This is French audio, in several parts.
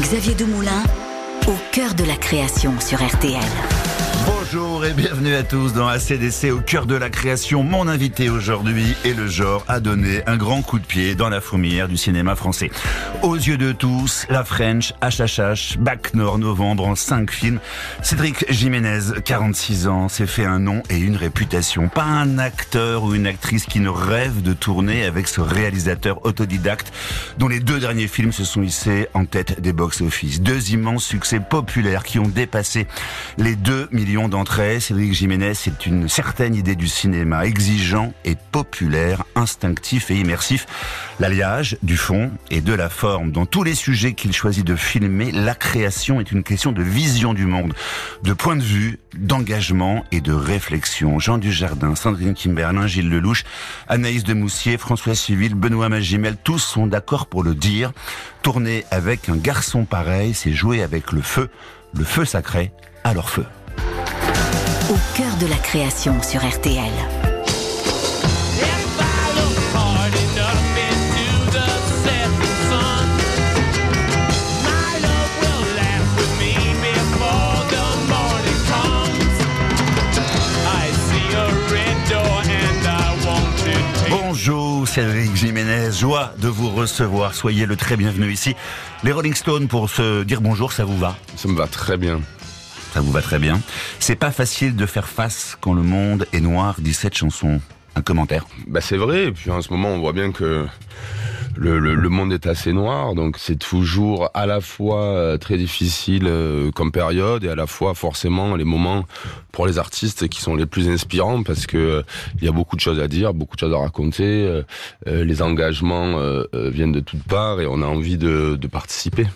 Xavier Demoulin, au cœur de la création sur RTL. Bonjour et bienvenue à tous dans ACDC au cœur de la création. Mon invité aujourd'hui est le genre à donner un grand coup de pied dans la fourmilière du cinéma français. Aux yeux de tous, La French, HHH, Bac Nord, Novembre en cinq films. Cédric Jiménez, 46 ans, s'est fait un nom et une réputation. Pas un acteur ou une actrice qui ne rêve de tourner avec ce réalisateur autodidacte dont les deux derniers films se sont hissés en tête des box-office. Deux immenses succès populaires qui ont dépassé les 2 millions d'entrées Cédric Jiménez, c'est une certaine idée du cinéma, exigeant et populaire, instinctif et immersif. L'alliage du fond et de la forme. Dans tous les sujets qu'il choisit de filmer, la création est une question de vision du monde, de point de vue, d'engagement et de réflexion. Jean Dujardin, Sandrine Kimberlin, Gilles Lelouch, Anaïs de Moussier, François Civil, Benoît Magimel, tous sont d'accord pour le dire. Tourner avec un garçon pareil, c'est jouer avec le feu. Le feu sacré à leur feu au cœur de la création sur RTL. Bonjour Cédric Jiménez, joie de vous recevoir. Soyez le très bienvenu ici. Les Rolling Stones pour se dire bonjour, ça vous va? Ça me va très bien. Ça vous va très bien. C'est pas facile de faire face quand le monde est noir, dit cette chanson. Un commentaire Bah c'est vrai, et puis en ce moment on voit bien que le, le, monde est assez noir, donc c'est toujours à la fois euh, très difficile euh, comme période et à la fois forcément les moments pour les artistes qui sont les plus inspirants parce que euh, il y a beaucoup de choses à dire, beaucoup de choses à raconter, les engagements viennent de toutes parts et on a envie de, de participer.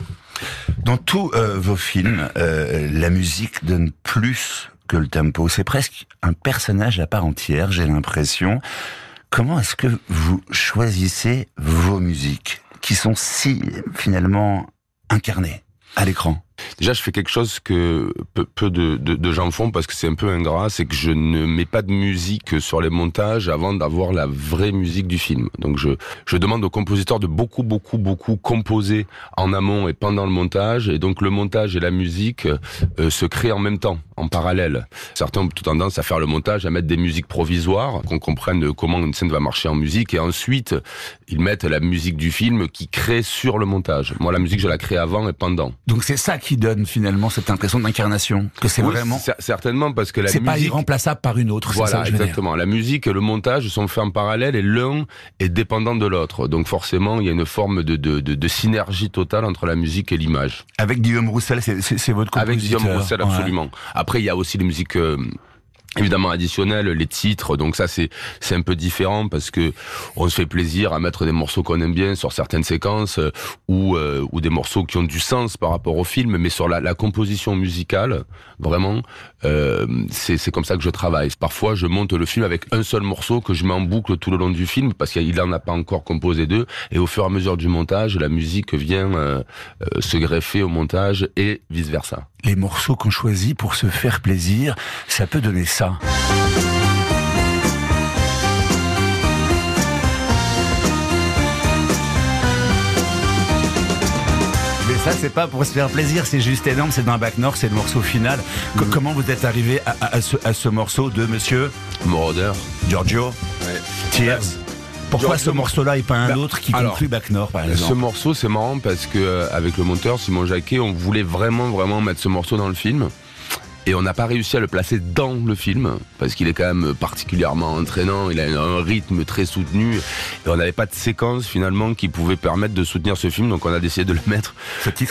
Dans tous euh, vos films, euh, la musique donne plus que le tempo. C'est presque un personnage à part entière, j'ai l'impression. Comment est-ce que vous choisissez vos musiques qui sont si finalement incarnées à l'écran? Déjà, je fais quelque chose que peu, de, gens font parce que c'est un peu ingrat, c'est que je ne mets pas de musique sur les montages avant d'avoir la vraie musique du film. Donc je, je demande aux compositeurs de beaucoup, beaucoup, beaucoup composer en amont et pendant le montage. Et donc le montage et la musique euh, se créent en même temps, en parallèle. Certains ont plutôt tendance à faire le montage, à mettre des musiques provisoires, qu'on comprenne comment une scène va marcher en musique. Et ensuite, ils mettent la musique du film qui crée sur le montage. Moi, la musique, je la crée avant et pendant. Donc c'est ça qui donne finalement cette impression d'incarnation que c'est vraiment certainement parce que la c'est pas irremplaçable par une autre voilà ça exactement. La musique et le montage sont faits en parallèle et l'un est dépendant de l'autre. Donc forcément il y a une forme de, de, de, synergie totale entre la musique et l'image. Avec Guillaume Roussel c'est votre compositeur avec Guillaume Roussel absolument. Après il y a aussi les musiques euh, évidemment additionnel les titres donc ça c'est c'est un peu différent parce que on se fait plaisir à mettre des morceaux qu'on aime bien sur certaines séquences euh, ou euh, ou des morceaux qui ont du sens par rapport au film mais sur la, la composition musicale vraiment euh, c'est comme ça que je travaille. Parfois je monte le film avec un seul morceau que je mets en boucle tout le long du film parce qu'il en a pas encore composé deux. Et au fur et à mesure du montage la musique vient euh, se greffer au montage et vice versa les morceaux qu'on choisit pour se faire plaisir ça peut donner ça mais ça, c'est pas pour se faire plaisir, c'est juste énorme, c'est dans Bac Nord, c'est le morceau final. Mm. Comment vous êtes arrivé à, ce, morceau de monsieur Moroder Giorgio ouais. Tears pourquoi ce morceau-là et pas un bah, autre qui conclut Bac Nord, par exemple? Ce morceau, c'est marrant parce que euh, avec le monteur Simon Jacquet, on voulait vraiment, vraiment mettre ce morceau dans le film et on n'a pas réussi à le placer dans le film parce qu'il est quand même particulièrement entraînant, il a un rythme très soutenu. Et on n'avait pas de séquence finalement qui pouvait permettre de soutenir ce film donc on a décidé de le mettre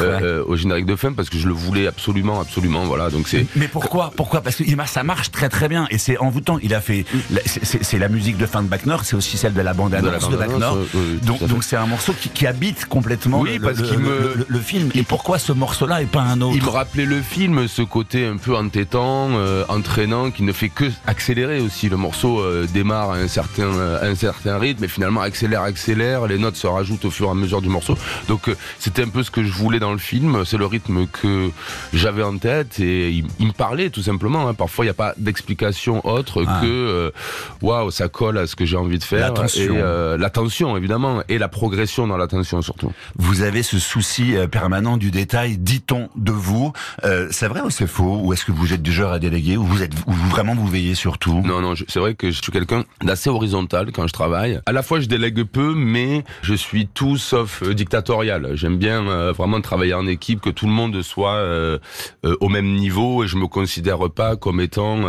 euh, au générique de fin parce que je le voulais absolument absolument voilà donc c'est Mais pourquoi pourquoi? Parce que ça marche très très bien et c'est envoûtant, il a fait c'est la musique de fin de Bac Nord, c'est aussi celle de la bande annonce de, Bac Nord. donc donc c'est un morceau qui, habite complètement le, film. Et pourquoi ce morceau là et pas un autre Il me rappelait le film ce côté un peu entêtant, euh, entraînant, qui ne fait que accélérer aussi. Le morceau euh, démarre à un certain, un certain rythme et finalement accélère, accélère. Les notes se rajoutent au fur et à mesure du morceau. Donc c'était un peu ce que je voulais dans le film. C'est le rythme que j'avais en tête et il, me parlait tout simplement. Hein. Parfois il n'y a pas d'explication autre ah. que waouh, ça colle à ce que j'ai envie de faire. L'attention. Et l'attention évidemment et la progression dans l'attention surtout. Vous avez ce souci permanent du détail, dit-on de vous. c'est vrai ou c'est faux? Ou est-ce que vous êtes du genre à déléguer Ou vous êtes vous, vraiment vous veillez sur tout? Non, non, c'est vrai que je suis quelqu'un d'assez horizontal quand je travaille. À la fois, je délègue peu, mais je suis tout sauf euh, dictatorial. J'aime bien euh, vraiment travailler en équipe, que tout le monde soit euh, au même niveau, et je me considère pas comme étant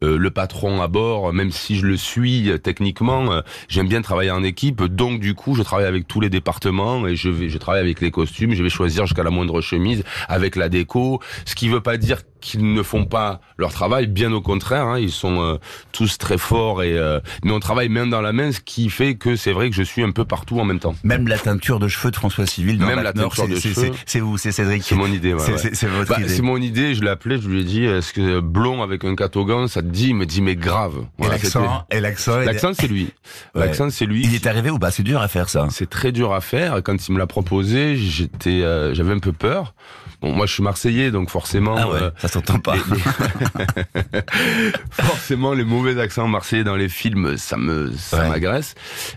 le patron à bord, même si je le suis techniquement. J'aime bien travailler en équipe, donc du coup, je travaille avec tous les départements et je vais, je travaille avec les costumes. Je vais choisir jusqu'à la moindre chemise avec la déco, ce qui veut pas dire qu'ils ne font pas leur travail, bien au contraire, hein, ils sont euh, tous très forts et euh, mais on travaille main dans la main, ce qui fait que c'est vrai que je suis un peu partout en même temps. Même la teinture de cheveux de François Civil dans Même la teinture de cheveux, c'est vous, c'est Cédric. C'est mon idée. Ouais, c'est votre bah, idée. C'est mon idée. Je l'ai appelé, je lui ai dit, est-ce que blond avec un catogan, ça te dit Il me dit mais grave. Voilà, et l'accent, et l'accent, l'accent c'est lui. L'accent c'est lui. Il est arrivé ou pas? C'est dur à faire ça. C'est très dur à faire. Quand il me l'a proposé, j'étais, euh, j'avais un peu peur. Bon, moi je suis marseillais, donc forcément. Ah ouais, ça s'entend pas. forcément, les mauvais accents marseillais dans les films, ça me, ça m'agresse,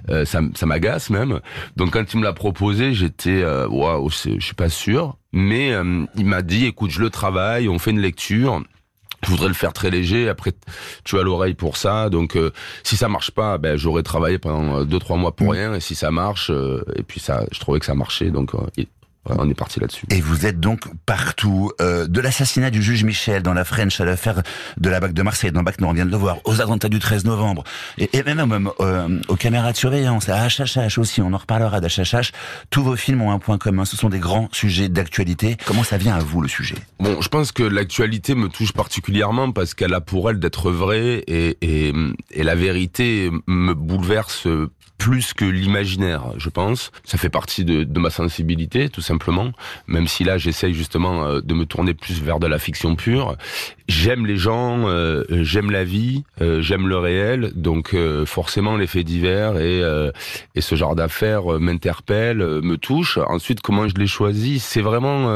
euh, ça, ça m'agace même. Donc quand il me l'a proposé, j'étais, euh, waouh, je suis pas sûr. Mais euh, il m'a dit, écoute, je le travaille, on fait une lecture. Je voudrais le faire très léger. Après, tu as l'oreille pour ça. Donc, si ça marche pas, ben j'aurais travaillé pendant deux trois mois pour mm. rien. Et si ça marche, et puis ça, je trouvais que ça marchait. Donc, on est parti là-dessus. Et vous êtes donc partout, euh, de l'assassinat du juge Michel dans la French à l'affaire de la BAC de Marseille, dans BAC, on vient de le voir, aux attentats du 13 novembre, et, même, même euh, aux caméras de surveillance, à HHH aussi, on en reparlera d'HHH. Tous vos films ont un point commun, ce sont des grands sujets d'actualité. Comment ça vient à vous le sujet? Bon, je pense que l'actualité me touche particulièrement parce qu'elle a pour elle d'être vraie et, et, et la vérité me bouleverse plus que l'imaginaire, je pense. Ça fait partie de, de, ma sensibilité, tout simplement. Même si là, j'essaye justement euh, de me tourner plus vers de la fiction pure. J'aime les gens, euh, j'aime la vie, euh, j'aime le réel. Donc forcément, les faits divers et, et ce genre d'affaires m'interpellent, me touchent. Ensuite, comment je les choisis? C'est vraiment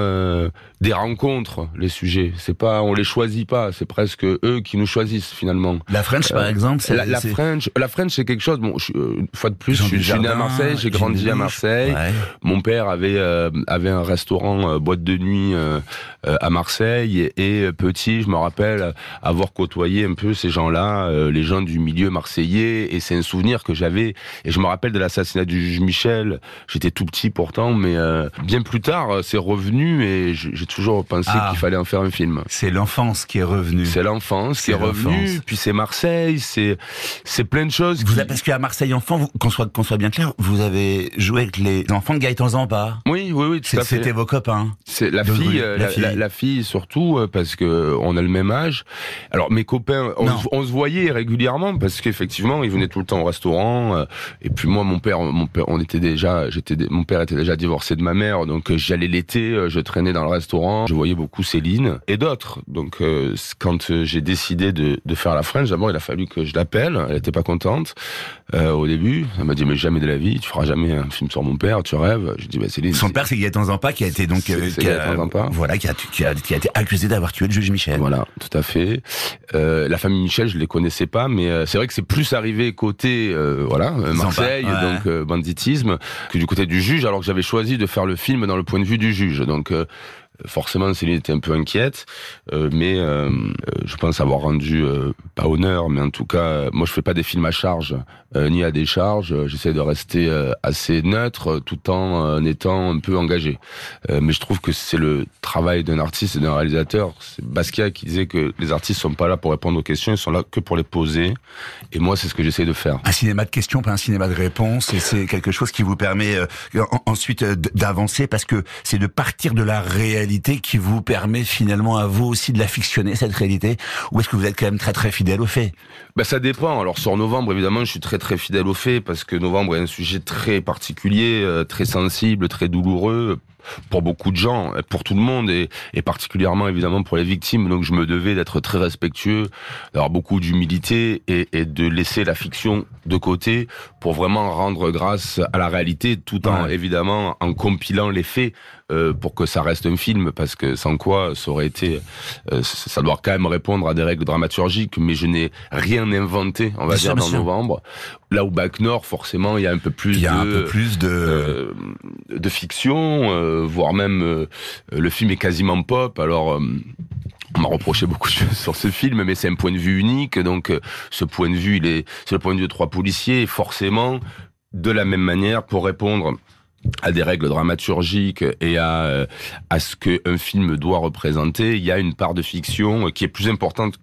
des rencontres, les sujets. C'est pas, on les choisit pas. C'est presque eux qui nous choisissent finalement. La French, par exemple, la, la French, la French, c'est quelque chose. Bon, je, de plus, je, suis né à Marseille, j'ai grandi à Marseille. Mon père avait euh, avait un restaurant euh, boîte de nuit euh, à Marseille et, petit, je me rappelle avoir côtoyé un peu ces gens-là, les gens du milieu marseillais et c'est un souvenir que j'avais et je me rappelle de l'assassinat du juge Michel. J'étais tout petit pourtant, mais bien plus tard, c'est revenu et j'ai toujours pensé ah. qu'il fallait en faire un film. C'est l'enfance qui est revenue. C'est l'enfance qui est revenue, puis c'est Marseille, c'est c'est plein de choses. Vous qui... parce qu'à Marseille enfant, qu'on soit, qu'on soit bien clair, vous avez joué avec les enfants de Gaëtan Zampa. Oui, oui, oui, C'était vos copains. C'est la fille, la, fille. La, fille surtout, euh, parce que on a le même âge. Alors mes copains, on, se voyait régulièrement parce qu'effectivement, ils venaient tout le temps au restaurant. Euh, et puis moi, mon père, mon père, on était déjà, j'étais, mon père était déjà divorcé de ma mère, donc euh, j'allais l'été, je traînais dans le restaurant, je voyais beaucoup Céline et d'autres. Donc quand j'ai décidé de, de faire la French, d'abord il a fallu que je l'appelle. Elle était pas contente au début. Elle m'a dit mais jamais de la vie, tu feras jamais un film sur mon père, tu rêves. Je dis bah Céline. Son père c'est Gaëtan Zampa qui a été donc euh, qui a, voilà qui a, qui a, qui a été accusé d'avoir tué le juge Michel. Voilà, tout à fait. Euh, la famille Michel, je les connaissais pas, mais euh, c'est vrai que c'est plus arrivé côté euh, voilà Marseille, donc banditisme, que du côté du juge, alors que j'avais choisi de faire le film dans le point de vue du juge. Donc forcément Céline était un peu inquiète, euh, mais euh, je pense avoir rendu euh, pas honneur, mais en tout cas, moi je fais pas des films à charge ni à décharge. J'essaie de rester assez neutre tout en étant un peu engagé. mais je trouve que c'est le travail d'un artiste et d'un réalisateur. C'est Basquiat qui disait que les artistes sont pas là pour répondre aux questions, ils sont là que pour les poser. Et moi, c'est ce que j'essaie de faire. Un cinéma de questions, pas un cinéma de réponses. Et c'est quelque chose qui vous permet ensuite d'avancer parce que c'est de partir de la réalité réalité qui vous permet finalement à vous aussi de la fictionner cette réalité, ou est-ce que vous êtes quand même très très fidèle aux faits? Ben ça dépend. Alors sur novembre, évidemment, je suis très très fidèle aux faits parce que novembre est un sujet très particulier, euh, très sensible, très douloureux pour beaucoup de gens, pour tout le monde et, et, particulièrement évidemment pour les victimes. Donc je me devais d'être très respectueux, d'avoir beaucoup d'humilité et, et, de laisser la fiction de côté pour vraiment rendre grâce à la réalité, tout en ouais. évidemment en compilant les faits euh, pour que ça reste un film, parce que sans quoi ça aurait été, euh, ça doit quand même répondre à des règles dramaturgiques, mais je n'ai rien inventé, on va bien dire, dans novembre. Là où Bac Nord, forcément, il y a un peu plus il y a de, un peu plus de, euh, de fiction, euh, voire même euh, le film est quasiment pop. Alors euh, on m'a reproché beaucoup de choses sur ce film, mais c'est un point de vue unique. Donc, ce point de vue, il est, c'est le point de vue de trois policiers. Forcément, de la même manière, pour répondre à des règles dramaturgiques et à, à ce qu'un film doit représenter, il y a une part de fiction qui est plus importante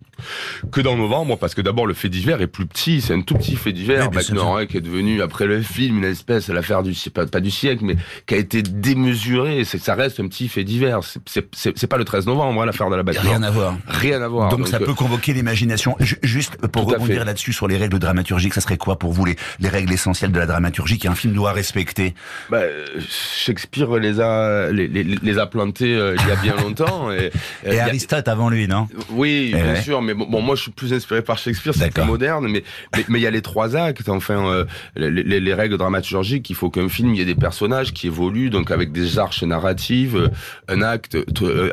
que dans novembre, parce que d'abord le fait divers est plus petit, c'est un tout petit fait divers, oui, Mac Norret qui est devenu après le film une espèce, l'affaire du pas, pas du siècle, mais qui a été démesuré. C'est ça reste un petit fait divers. C'est pas le 13 novembre hein, l'affaire de la bataille. Rien à voir. Rien à voir. Donc, Donc ça euh... peut convoquer l'imagination. Juste pour rebondir là-dessus sur les règles dramaturgiques, ça serait quoi pour vous les, les règles essentielles de la dramaturgie qu'un film doit respecter? Bah, Shakespeare les a les, les, les a plantés euh, il y a bien longtemps et, et Aristote a... avant lui, non? Oui, et bien ouais. sûr mais bon, bon, moi je suis plus inspiré par Shakespeare, c'est plus moderne, mais mais il mais y a les trois actes, enfin euh, les, les, les, règles dramaturgiques. Il faut qu'un film il y ait des personnages qui évoluent, donc avec des arches narratives, euh, un acte,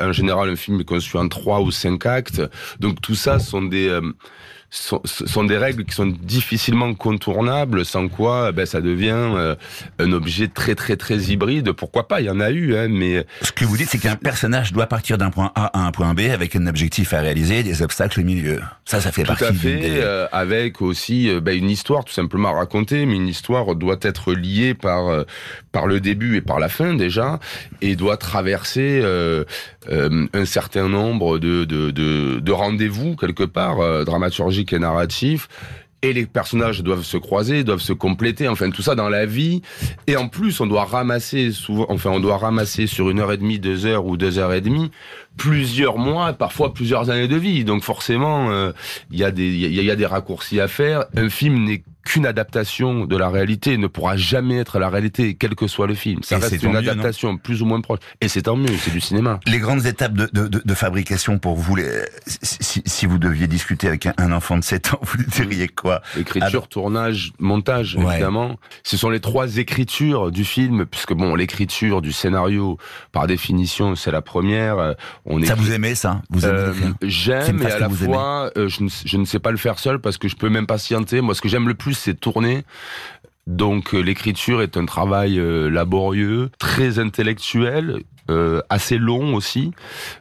en général un film est conçu en trois ou cinq actes, donc tout ça sont des euh, sont, sont, des règles qui sont difficilement contournables, sans quoi ben, ça devient euh, un objet très très très hybride. Pourquoi pas? Il y en a eu, hein, mais... Ce que vous dites, c'est qu'un personnage doit partir d'un point A à un point B avec un objectif à réaliser, des obstacles au milieu. Ça, ça fait tout partie à fait, des... euh, avec aussi euh, ben, une histoire tout simplement à raconter, mais une histoire doit être liée par, euh, par le début et par la fin déjà, et doit traverser euh, un certain nombre de, de, de, de rendez-vous quelque part, dramaturgiques et narratif et les personnages doivent se croiser, doivent se compléter, enfin tout ça dans la vie. Et en plus, on doit ramasser souvent, enfin on doit ramasser sur une heure et demie, deux heures ou deux heures et demie plusieurs mois, parfois plusieurs années de vie. Donc forcément, il euh, y a des il y, y, a des raccourcis à faire. Un film n'est qu'une adaptation de la réalité, ne pourra jamais être la réalité, quel que soit le film. Ça Et reste une adaptation plus ou moins proche. Et c'est tant mieux, c'est du cinéma. Les grandes étapes de, de, de, fabrication pour vous, les, si, si, vous deviez discuter avec un, enfant de 7 ans, vous diriez quoi? Écriture, Alors... tournage, montage, ouais. évidemment. Ce sont les trois écritures du film, puisque bon, l'écriture du scénario, par définition, c'est la première. On ça vous aimez ça? Vous euh, J'aime, et à la fois, euh, je, ne, je ne sais pas le faire seul parce que je peux m'impatienter. Moi, ce que j'aime le plus, c'est tourner. Donc euh, l'écriture est un travail euh, laborieux, très intellectuel, euh, assez long aussi.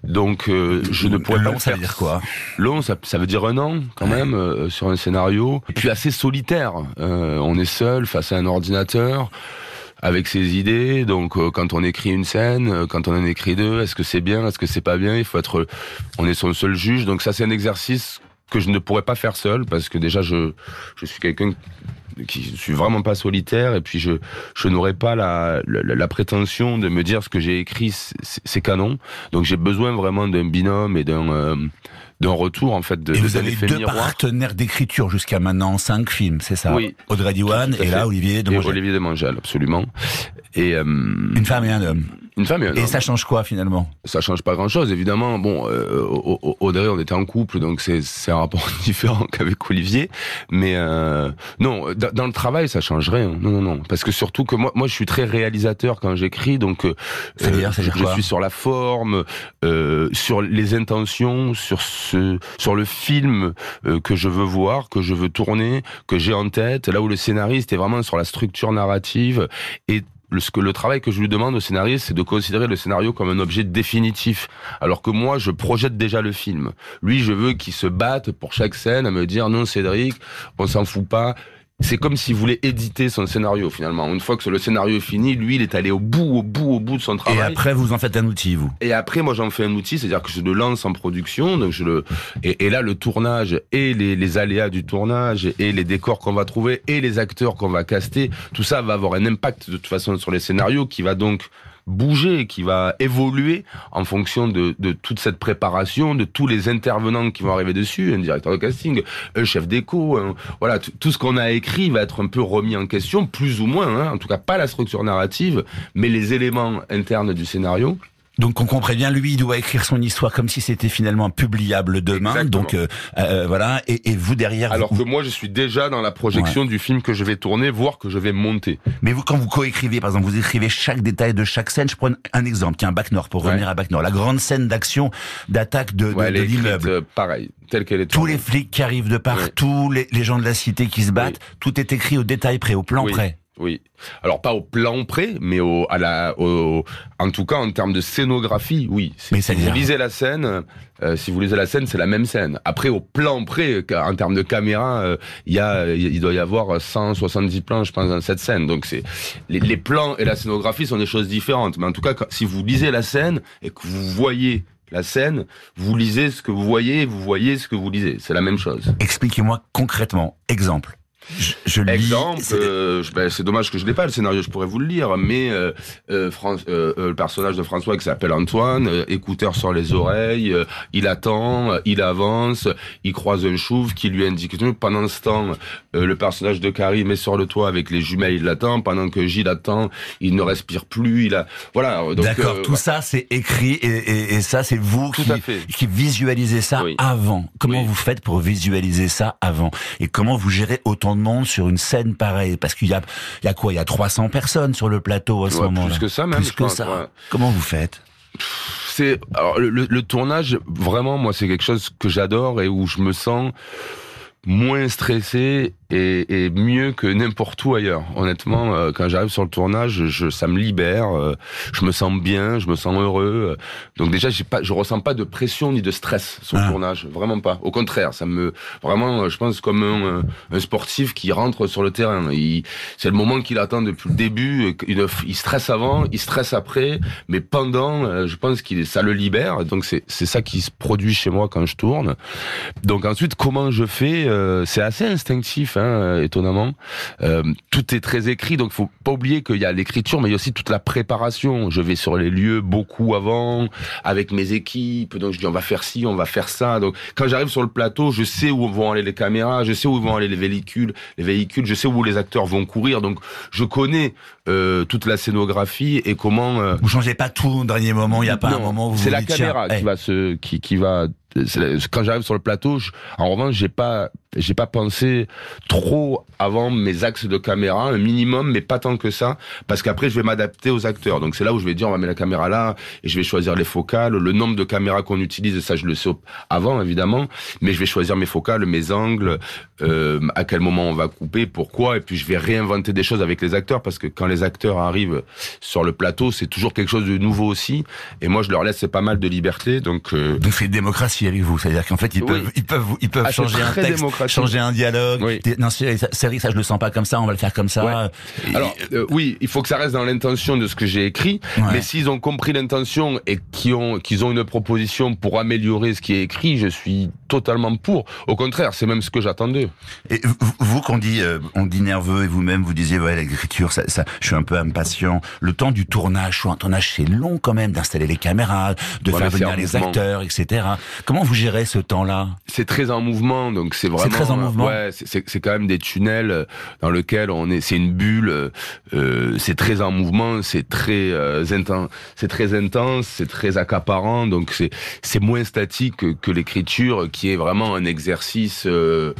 Donc euh, je ne pourrais long, pas ça faire. veut dire quoi? Long, ça, ça, veut dire un an quand ouais. même euh, sur un scénario. Et puis assez solitaire. on est seul face à un ordinateur avec ses idées. Donc euh, quand on écrit une scène, euh, quand on en écrit deux, est-ce que c'est bien, est-ce que c'est pas bien? Il faut être, on est son seul juge. Donc ça c'est un exercice que je ne pourrais pas faire seul parce que déjà je je suis quelqu'un qui je suis vraiment pas solitaire et puis je je n'aurais pas la, la, la prétention de me dire ce que j'ai écrit c'est canon donc j'ai besoin vraiment d'un binôme et d'un euh, d'un retour en fait de, et de vous avez deux miroir. partenaires d'écriture jusqu'à maintenant cinq films c'est ça oui Audrey Diwan et là Olivier de Mangel. Olivier de Mangel absolument et euh, une femme et un homme une femme et un et homme. ça change quoi finalement? Ça change pas grand chose, évidemment. Bon, euh, Audrey, on était en couple, donc c'est un rapport différent qu'avec Olivier. Mais euh, non, dans le travail, ça change rien. Non, non, non. Parce que surtout que moi, moi, je suis très réalisateur quand j'écris, donc euh, dire, je, je suis sur la forme, euh, sur les intentions, sur ce, sur le film euh, que je veux voir, que je veux tourner, que j'ai en tête. Là où le scénariste est vraiment sur la structure narrative et le, travail que je lui demande au scénariste, c'est de considérer le scénario comme un objet définitif. Alors que moi, je projette déjà le film. Lui, je veux qu'il se batte pour chaque scène à me dire non, Cédric, on s'en fout pas c'est comme s'il voulait éditer son scénario finalement. Une fois que le scénario est fini, lui, il est allé au bout, au bout, au bout de son travail. Et après, vous en faites un outil, vous. Et après, moi, j'en fais un outil, c'est-à-dire que je le lance en production, donc je le et, et là, le tournage et les, les, aléas du tournage et les décors qu'on va trouver et les acteurs qu'on va caster, tout ça va avoir un impact de toute façon sur les scénarios qui va donc bouger, qui va évoluer en fonction de, de toute cette préparation, de tous les intervenants qui vont arriver dessus, un directeur de casting, un chef d'écho, voilà, tout ce qu'on a écrit va être un peu remis en question, plus ou moins, hein, en tout cas pas la structure narrative, mais les éléments internes du scénario. Donc on comprend bien, lui, il doit écrire son histoire comme si c'était finalement publiable demain. Donc euh, euh, voilà, et, et, vous derrière. Alors que moi, je suis déjà dans la projection du film que je vais tourner, voire que je vais monter. Mais vous, quand vous coécrivez, par exemple, vous écrivez chaque détail de chaque scène. Je prends un exemple, tiens, Bac Nord, pour revenir à Bac Nord, la grande scène d'action, d'attaque de, de, de l'immeuble. Euh, pareil, telle qu'elle est. Tous les flics qui arrivent de partout, les, les, gens de la cité qui se battent, tout est écrit au détail près, au plan près. Oui. Alors pas au plan près, mais au, à la, au, en tout cas en termes de scénographie, oui. Mais si vous lisez la scène, euh, si vous lisez la scène, c'est la même scène. Après au plan près, en termes de caméra, euh, il y a, il doit y avoir 170 plans, je pense, dans cette scène. Donc c'est les, les, plans et la scénographie sont des choses différentes. Mais en tout cas, si vous lisez la scène et que vous voyez la scène, vous lisez ce que vous voyez, vous voyez ce que vous lisez. C'est la même chose. Expliquez-moi concrètement, exemple. Je, je Exemple, euh, ben, c'est dommage que je n'ai pas le scénario, je pourrais vous le lire, mais euh, euh, euh le personnage de François qui s'appelle Antoine, écouteur sur les oreilles, il attend, il avance, il croise un chouve qui lui indique pendant ce temps, le personnage de Karim est sur le toit avec les jumelles, il l'attend, pendant que Gilles attend, il ne respire plus, il a voilà. D'accord, tout ça c'est écrit et, et, et ça c'est vous qui, qui, visualisez ça avant. Comment vous faites pour visualiser ça avant? Et comment vous gérez autant de monde sur une scène pareille Parce qu'il y a, il y a quoi Il y a 300 personnes sur le plateau à ce moment-là. Plus que ça, même. Plus que ça. Comment vous faites? C'est alors le, le, tournage. Vraiment, moi, c'est quelque chose que j'adore et où je me sens moins stressé et, et mieux que n'importe où ailleurs. Honnêtement, euh, quand j'arrive sur le tournage, je, ça me libère, euh, je me sens bien, je me sens heureux. Donc déjà, j'ai pas, je ressens pas de pression ni de stress sur le ah. tournage, vraiment pas. Au contraire, ça me vraiment, je pense comme un, un sportif qui rentre sur le terrain. C'est le moment qu'il attend depuis le début. Il, il, stresse avant, il stresse après, mais pendant, euh, je pense qu'il ça le libère. Donc c'est c'est ça qui se produit chez moi quand je tourne. Donc ensuite, comment je fais C'est assez instinctif. Hein Hein, étonnamment. Euh, tout est très écrit, donc faut pas oublier qu'il y a l'écriture, mais il y a aussi toute la préparation. Je vais sur les lieux beaucoup avant, avec mes équipes, donc je dis on va faire ci, on va faire ça. Donc quand j'arrive sur le plateau, je sais où vont aller les caméras, je sais où vont aller les véhicules, les véhicules, je sais où les acteurs vont courir, donc je connais euh, toute la scénographie et comment. Euh... Vous changez pas tout au dernier moment, il n'y a pas un moment où c'est la caméra qui va se, qui, qui va quand j'arrive sur le plateau, en revanche, j'ai pas, j'ai pas pensé trop avant mes axes de caméra, un minimum, mais pas tant que ça, parce qu'après je vais m'adapter aux acteurs. Donc c'est là où je vais dire on va mettre la caméra là, et je vais choisir les focales, le nombre de caméras qu'on utilise, ça je le sais avant évidemment, mais je vais choisir mes focales, mes angles, euh, à quel moment on va couper, pourquoi, et puis je vais réinventer des choses avec les acteurs, parce que quand les acteurs arrivent sur le plateau, c'est toujours quelque chose de nouveau aussi, et moi je leur laisse pas mal de liberté, donc. Euh... Donc c'est démocratie avec vous. C'est-à-dire qu'en fait, ils peuvent, ils peuvent, ils peuvent ah, changer un texte, changer un dialogue. Oui. Non, c'est ça, je le sens pas comme ça. On va le faire comme ça. Alors, euh, oui, il faut que ça reste dans l'intention de ce que j'ai écrit. Mais s'ils ont compris l'intention et qu'ils ont, qu'ils ont une proposition pour améliorer ce qui est écrit, je suis totalement pour. Au contraire, c'est même ce que j'attendais. Et vous, qu'on dit, euh, on dit nerveux et vous-même, vous disiez, ouais, l'écriture, ça, ça, je suis un peu impatient. Le temps du tournage, un tournage, c'est long quand même d'installer les caméras, de faire venir les acteurs, etc. Comment vous gérez ce temps-là? C'est très en mouvement, donc c'est vraiment. C'est très en mouvement. Ouais, c'est quand même des tunnels euh, dans lesquels on est. C'est une bulle. Euh, euh, c'est très en mouvement, c'est très euh, intense, c'est très intense, c'est très accaparant. Donc c'est c'est moins statique que, que l'écriture, qui est vraiment un exercice euh,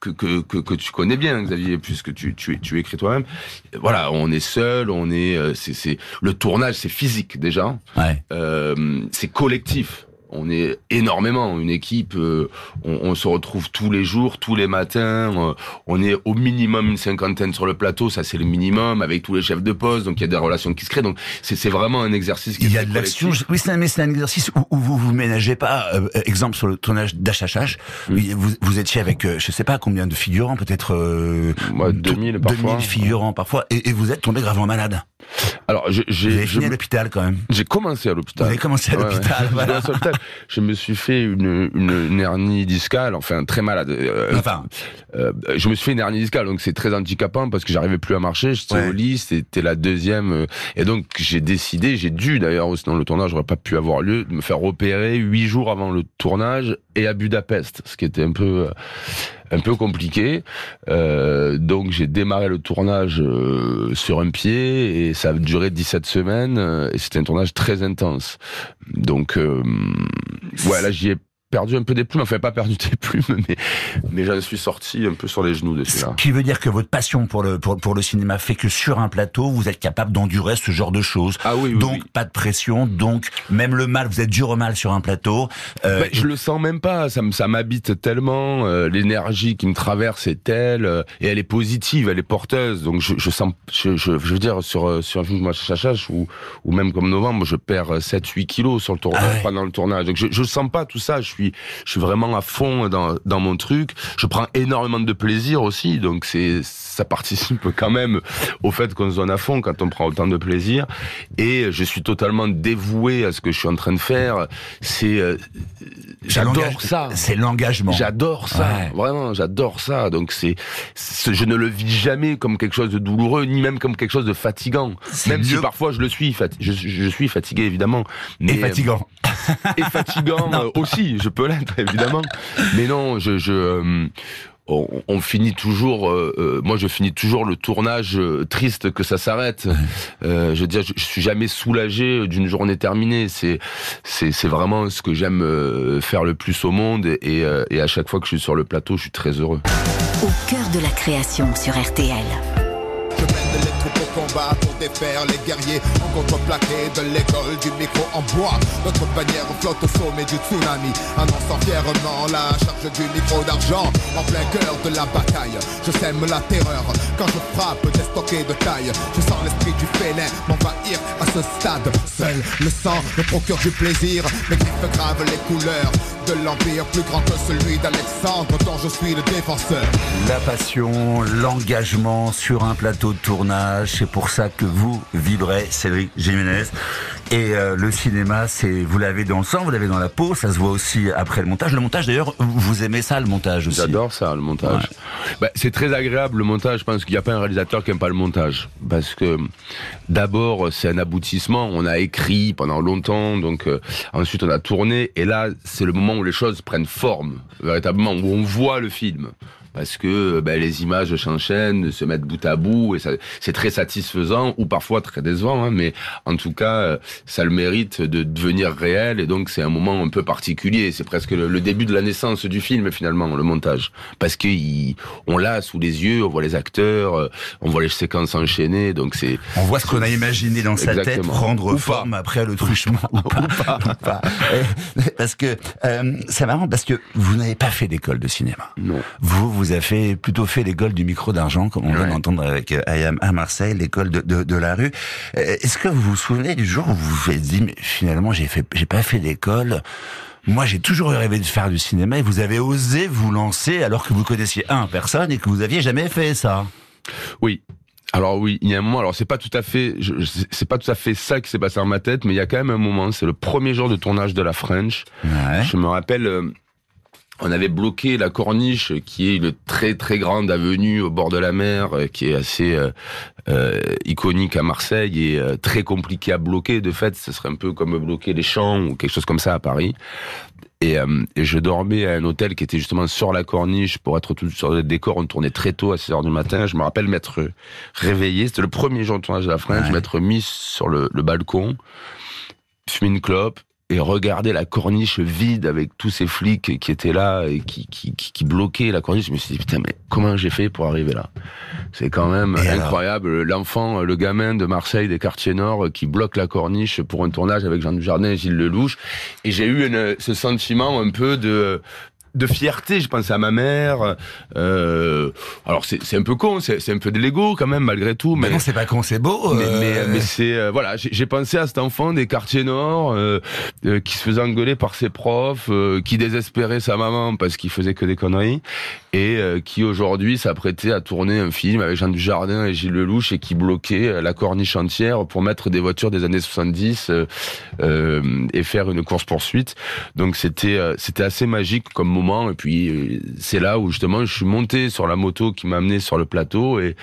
que, que, que que tu connais bien, Xavier, puisque tu tu tu écris toi-même. Voilà, on est seul, on est. C'est c'est le tournage, c'est physique déjà. Ouais. c'est collectif on est énormément une équipe. Euh, on, se retrouve tous les jours, tous les matins. Euh, on est au minimum une cinquantaine sur le plateau, ça c'est le minimum avec tous les chefs de poste. Donc il y a des relations qui se créent. Donc c'est vraiment un exercice. Qui il y a de l'action. Oui, c'est un, un, exercice où, vous vous ménagez pas. Euh, exemple sur le tournage d'HHH, mm. vous, vous étiez avec je sais pas combien de figurants, peut-être euh, 2000 parfois. 2000 figurants parfois, et, et vous êtes tombé gravement malade. Alors, j'ai fini à l'hôpital quand même. J'ai commencé à l'hôpital. Vous avez commencé à l'hôpital. Ouais, ouais. je me suis fait une, une, hernie discale, enfin très malade. Euh, enfin, euh, je me suis fait une hernie discale, donc c'est très handicapant parce que j'arrivais plus à marcher. J'étais au lit, c'était la deuxième, euh, et donc j'ai décidé, j'ai dû d'ailleurs, sinon le tournage n'aurait pas pu avoir lieu, de me faire opérer huit jours avant le tournage et à Budapest, ce qui était un peu un peu compliqué. Euh, donc j'ai démarré le tournage euh, sur un pied et ça a duré 17 semaines euh, et c'était un tournage très intense. Donc euh, ouais là j'y ai perdu un peu des plumes, enfin pas perdu des plumes, mais mais j'en suis sorti un peu sur les genoux dessus là. Ce qui veut dire que votre passion pour le pour, pour le cinéma fait que sur un plateau vous êtes capable d'endurer ce genre de choses. Ah oui. oui donc pas de pression, donc même le mal, vous êtes dur au mal sur un plateau. Euh, ben, je le sens même pas, ça ça m'habite tellement, euh, l'énergie qui me traverse est telle euh, et elle est positive, elle est porteuse. Donc je, je sens, je, je, je, veux dire sur euh, sur un film comme Chachach ou ou même comme Novembre, je perds 7-8 kilos sur le tournage ah pendant le tournage. Donc je je sens pas tout ça, je suis je suis vraiment à fond dans, dans mon truc. Je prends énormément de plaisir aussi, donc c'est ça participe quand même au fait qu'on se donne à fond quand on prend autant de plaisir. Et je suis totalement dévoué à ce que je suis en train de faire. C'est euh, j'adore ça. C'est l'engagement. J'adore ça, vraiment, j'adore ça. Donc c'est je ne le vis jamais comme quelque chose de douloureux, ni même comme quelque chose de fatigant. Même si parfois je le suis, je, je suis fatigué évidemment. Mais, et fatigant. Et fatigant euh, aussi, je peux l'être évidemment. Mais non, je, je euh, on, on, finit toujours, euh, euh, moi je finis toujours le tournage triste que ça s'arrête. je veux dire, je, je, suis jamais soulagé d'une journée terminée. C'est c'est vraiment ce que j'aime faire le plus au monde et, et à chaque fois que je suis sur le plateau, je suis très heureux. Au cœur de la création sur RTL combat pour défaire les guerriers en contreplaqué de l'école du micro en bois. Notre bannière flotte au sommet du tsunami, annonçant fièrement la charge du micro d'argent en plein cœur de la bataille. Je sème la terreur quand je frappe des stockés de taille. Je sens l'esprit du félin m'envahir à ce stade. Seul le sang me procure du plaisir, mes griffes gravent les couleurs de l'empire plus grand que celui d'Alexandre dont je suis le défenseur. La passion, l'engagement sur un plateau de tournage, c'est pour ça que vous vibrez, Cédric Jiménez. Et euh, le cinéma, c'est vous l'avez dans le sang, vous l'avez dans la peau, ça se voit aussi après le montage. Le montage, d'ailleurs, vous aimez ça, le montage aussi? J'adore ça, le montage. Bah, c'est très agréable le montage. Je pense qu'il n'y a pas un réalisateur qui aime pas le montage, parce que d'abord c'est un aboutissement. On a écrit pendant longtemps, donc euh, ensuite on a tourné, et là c'est le moment où les choses prennent forme, véritablement, où on voit le film parce que ben, les images s'enchaînent, se mettent bout à bout, et c'est très satisfaisant, ou parfois très décevant, hein, mais en tout cas, euh, ça le mérite de devenir réel, et donc c'est un moment un peu particulier, c'est presque le, début de la naissance du film finalement, le montage, parce que on l'a sous les yeux, on voit les acteurs, euh, on voit les séquences enchaînées, donc c'est... On voit ce qu'on a imaginé dans sa tête prendre forme après le truchement, ou pas. Parce que euh, c'est marrant, parce que vous n'avez pas fait d'école de cinéma. Non. Vous, vous vous avez fait, plutôt fait l'école du micro d'argent, comme on vient d'entendre avec euh, Ayam à Marseille, l'école de, de, de, la rue. Euh, est-ce que vous vous souvenez du jour où vous vous êtes dit, mais finalement, j'ai fait, j'ai pas fait d'école. Moi, j'ai toujours rêvé de faire du cinéma et vous avez osé vous lancer alors que vous connaissiez un personne et que vous aviez jamais fait ça? Oui, alors oui, il y a un moment. Alors c'est pas tout à fait, c'est pas tout à fait ça qui s'est passé dans ma tête, mais il y a quand même un moment. C'est le premier jour de tournage de la French. Ouais. Je me rappelle, euh, on avait bloqué la corniche, qui est une très très grande avenue au bord de la mer, euh, qui est assez euh, euh, iconique à Marseille et très compliqué à bloquer. De fait, ce serait un peu comme bloquer les champs ou quelque chose comme ça à Paris. Et, et, je dormais à un hôtel qui était justement sur la corniche pour être tout sur le décor. On tournait très tôt à 6 heures du matin. Je me rappelle m'être réveillé. C'était le premier jour de tournage de la French. Ouais. M'être mis sur le, le balcon, fumer une clope et regarder la corniche vide avec tous ces flics qui étaient là et qui, qui, qui, bloquaient la corniche, je me suis dit, putain, mais comment j'ai fait pour arriver là? C'est quand même incroyable. L'enfant, le gamin de Marseille, des quartiers nord, qui bloque la corniche pour un tournage avec Jean Dujardin et Gilles Lelouch. Et j'ai eu une, ce sentiment un peu de de fierté. Je pensais à ma mère. Euh, alors c'est un peu con, c'est un peu de l'ego quand même malgré tout. Mais, non, c'est pas con, c'est beau. Mais, euh. mais, c'est euh, voilà, j'ai pensé à cet enfant des quartiers nord euh, qui se faisait engueuler par ses profs, qui désespérait sa maman parce qu'il faisait que des conneries et qui aujourd'hui s'apprêtait à tourner un film avec Jean Dujardin et Gilles Lelouch et qui bloquait la corniche entière pour mettre des voitures des années 70 et faire une course poursuite. Donc c'était c'était assez magique comme moment et puis euh, c'est là où justement je suis monté sur la moto qui m'a amené sur le plateau et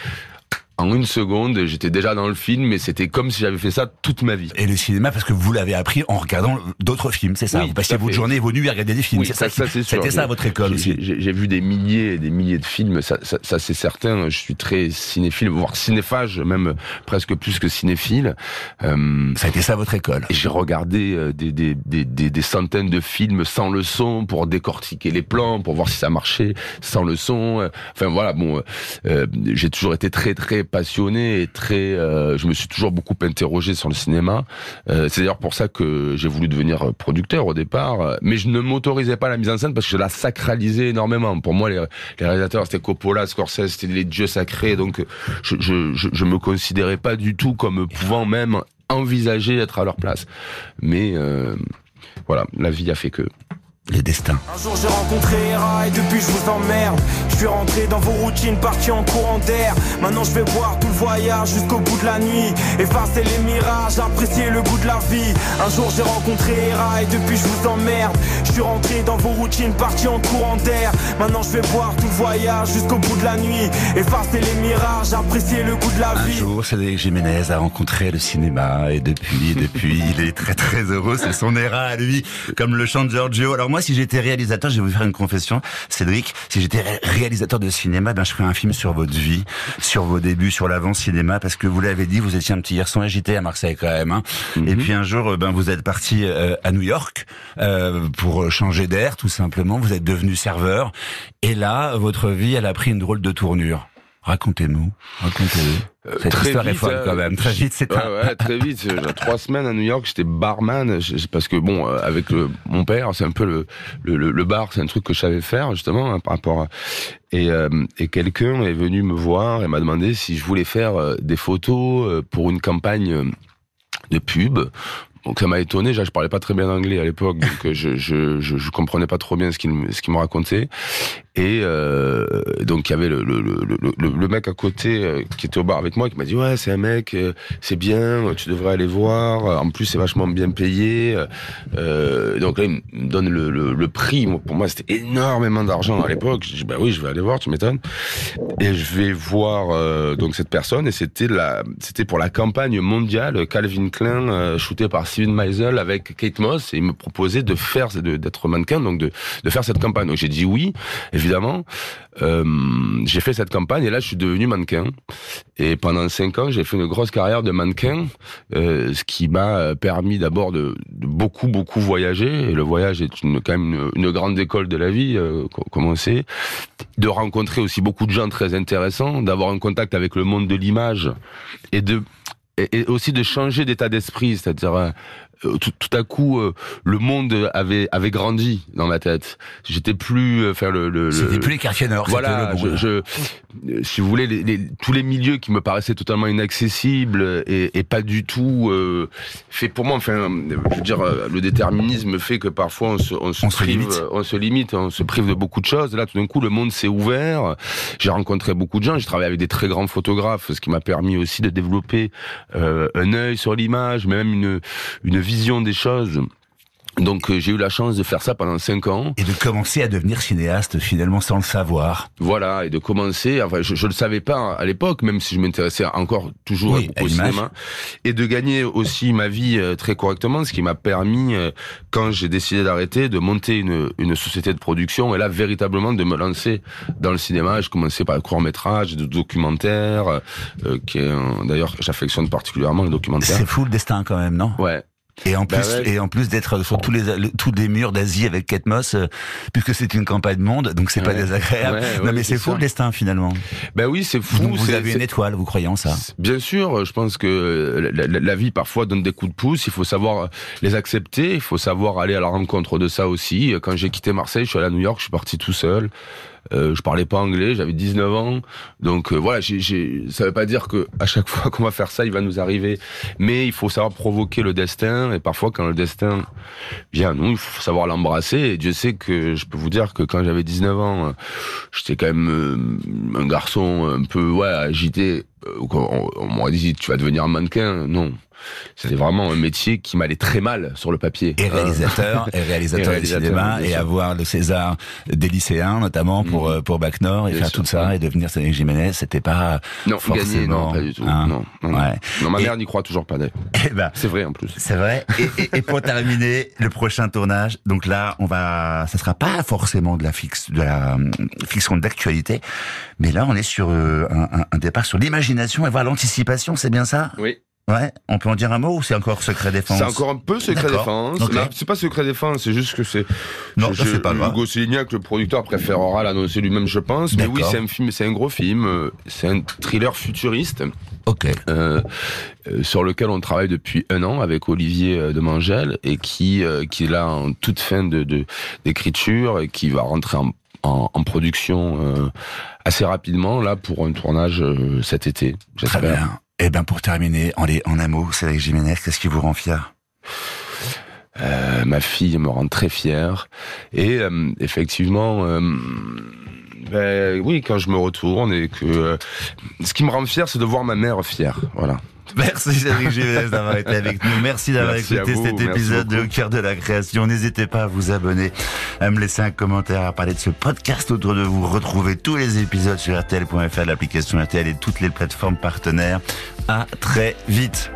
en une seconde, j'étais déjà dans le film, mais c'était comme si j'avais fait ça toute ma vie. Et le cinéma, parce que vous l'avez appris en regardant d'autres films, c'est ça Vous passiez votre journée et vos nuits à regarder des films, c'est ça, ça, C'était ça votre école aussi J'ai vu des milliers et des milliers de films, ça, ça, ça c'est certain. Je suis très cinéphile, voire cinéphage, même presque plus que cinéphile. Euh, ça a été ça votre école J'ai regardé euh, des, des, des, des, centaines de films sans le son pour décortiquer les plans, pour voir si ça marchait sans le son. Enfin voilà, bon, euh, j'ai toujours été très très passionné et très. Euh, je me suis toujours beaucoup interrogé sur le cinéma. Euh, c'est d'ailleurs pour ça que j'ai voulu devenir producteur au départ, mais je ne m'autorisais pas la mise en scène parce que je la sacralisais énormément. Pour moi, les, les réalisateurs c'était Coppola, Scorsese, c'était les dieux sacrés, donc je, je, je, je me considérais pas du tout comme pouvant même envisager être à leur place. Mais euh, voilà, la vie a fait que les destins. Un jour j'ai rencontré Hera et depuis je vous emmerde. Je suis rentré dans vos routines, parti en courant d'air. Maintenant je vais voir tout le voyage jusqu'au bout de la nuit. Effacer les mirages, apprécier le goût de la vie. Un jour j'ai rencontré Hera et depuis je vous emmerde. Je suis rentré dans vos routines, parti en courant d'air. Maintenant je vais voir tout le voyage jusqu'au bout de la nuit. Effacer les mirages, apprécier le goût de la vie. Un jour Cédric Jiménez a rencontré le cinéma et depuis, depuis il est très très heureux. C'est son Hera à lui, comme le chante Giorgio. Alors moi, si j'étais réalisateur, je vais vous faire une confession, Cédric, si j'étais réalisateur de cinéma, ben je ferais un film sur votre vie, sur vos débuts, sur l'avant-cinéma, parce que vous l'avez dit, vous étiez un petit garçon agité à Marseille quand même. Hein. Mhm. Et puis un jour, ben vous êtes parti euh, à New York euh, pour changer d'air, tout simplement. Vous êtes devenu serveur, et là, votre vie, elle a pris une drôle de tournure. Racontez-nous, racontez-nous. Euh, Cette histoire est folle quand même. Très vite, c'est ouais, ouais, très vite. trois semaines à New York, j'étais barman parce que bon, euh, avec mon père, c'est un peu le le, le bar, c'est un truc que je savais faire justement hein, par rapport à et, euh, et quelqu'un est venu me voir et m'a demandé si je voulais faire des photos pour une campagne de pub donc ça m'a étonné, je parlais pas très bien anglais à l'époque, donc je, je, je, je, comprenais pas trop bien ce qu'il ce qu'il me racontait. Et euh, donc il y avait le, le, le, le, mec à côté euh, qui était au bar avec moi qui m'a dit ouais c'est un mec, euh, c'est bien, tu devrais aller voir. En plus c'est vachement bien payé. Euh, donc là il me donne le, prix. Pour moi c'était énormément d'argent à l'époque. Je dis bah oui je vais aller voir, tu m'étonnes. Et je vais voir euh, donc cette personne et c'était la c'était pour la campagne mondiale Calvin Klein shooté par Steven Meisel avec Kate Moss et il me proposait de faire d'être mannequin donc de faire cette campagne. J'ai dit oui. Évidemment. Euh, j'ai fait cette campagne et là je suis devenu mannequin. Et pendant cinq ans, j'ai fait une grosse carrière de mannequin, euh, ce qui m'a permis d'abord de, beaucoup beaucoup voyager. Le voyage est quand même une, grande école de la vie, euh, comme. De rencontrer aussi beaucoup de gens très intéressants, d'avoir un contact avec le monde de l'image et de et, aussi de changer d'état d'esprit, c'est-à-dire euh, tout, tout, à coup euh, le monde avait avait grandi dans ma tête. J'étais plus enfin le, le, c'était plus les quartiers nord. Voilà, je, je, si vous voulez les, tous les milieux qui me paraissaient totalement inaccessibles et, et pas du tout euh, fait pour moi. Enfin, je veux dire, le déterminisme fait que parfois on se on se, prive, on se limite, on se prive de beaucoup de choses. Là, tout d'un coup, le monde s'est ouvert. J'ai rencontré beaucoup de gens. J'ai travaillé avec des très grands photographes, ce qui m'a permis aussi de développer euh, un œil sur l'image, même une une vision des choses donc euh, j'ai eu la chance de faire ça pendant cinq ans. Et de commencer à devenir cinéaste finalement sans le savoir. Voilà, et de commencer, enfin je, je le savais pas à l'époque, même si je m'intéressais encore toujours au cinéma. Et de gagner aussi ma vie euh, très correctement, ce qui m'a permis, euh, quand j'ai décidé d'arrêter, de monter une, une société de production et là véritablement de me lancer dans le cinéma. Je commençais par le court métrage, de documentaire, qui est d'ailleurs j'affectionne particulièrement le documentaire. C'est fou le destin quand même, non? Ouais. Et en Bah plus, ouais. et en plus d'être sur tous les le- tous les murs d'Asie avec Kate Moss, euh, puisque c'est une campagne monde, donc c'est pas Ouais. désagréable. Ouais, non mais c'est fou le destin finalement. Ben oui, c'est fou. Donc vous avez une étoile, vous croyez en ça Bien sûr, je pense que la, la- la vie parfois donne des coups de pouce. Il faut savoir les accepter. Il faut savoir aller à la rencontre de ça aussi. Quand j'ai quitté Marseille, je suis allé à New York. Je suis parti tout seul. Euh, je parlais pas anglais. J'avais 19 ans. Donc euh, voilà, j'ai, j'ai, ça veut pas dire que à chaque fois qu'on va faire ça, il va nous arriver. Mais il faut savoir provoquer le destin. Et parfois, quand le destin vient nous, il faut savoir l'embrasser. Et Dieu sait que je peux vous dire que quand j'avais 19 ans, euh, j'étais quand même euh, un garçon un peu ouais agité. Euh, On, on m'aurait dit tu vas devenir un mannequin. Non, c'était vraiment un métier qui m'allait très mal sur le papier. et réalisateur, et réalisateur, Et réalisateur, de cinéma, et avoir le César des lycéens, notamment pour Mhm. euh, pour Bac Nord, et Bien faire sûr, tout ça, et devenir Cédric Jiménez, c'était pas Non, forcément. gagner, non, pas du tout. hein. Non, non, non. Ouais. Non, ma Et- mère n'y croit toujours pas. d'ailleurs. Eh ben, C'est vrai en plus. C'est vrai. Et, pour terminer, le prochain tournage. Donc là, on va, ça sera pas forcément de la fixe, de la hum, fiction d'actualité, mais là, on est sur euh, un, un- un départ sur l'imagination et voir l'anticipation. C'est bien ça? Oui. Ouais. On peut en dire un mot ou c'est encore secret défense C'est encore un peu secret défense. C'est pas secret défense, c'est juste que c'est. Non, c'est pas grave. Hugo le producteur, préférera l'annoncer lui-même, je pense. Mais oui, c'est un film, c'est un gros film. euh, C'est un thriller futuriste. Ok. euh, euh, sur lequel on travaille depuis un an avec Olivier euh, de Mangel et qui euh, qui est là en toute fin de de- d'écriture et qui va rentrer en, en, en production euh, assez rapidement là pour un tournage cet été. Très J'espère. Bien. Et ben pour terminer, en, les, en un mot, Cédric Jiménez, qu'est-ce qui vous rend fier? Euh, ma fille me rend très fier et euh, effectivement. euh, ben, oui, quand je me retourne et que ce qui me rend fier, c'est de voir ma mère fière. Voilà. Merci Cédric Jiménez d'avoir été avec nous. Merci d'avoir écouté cet épisode de. Au cœur de la création. N'hésitez pas à vous abonner, à me laisser un commentaire, à parler de ce podcast autour de vous. Retrouvez tous les épisodes sur RTL.fr, l'application RTL et toutes les plateformes partenaires. À très vite.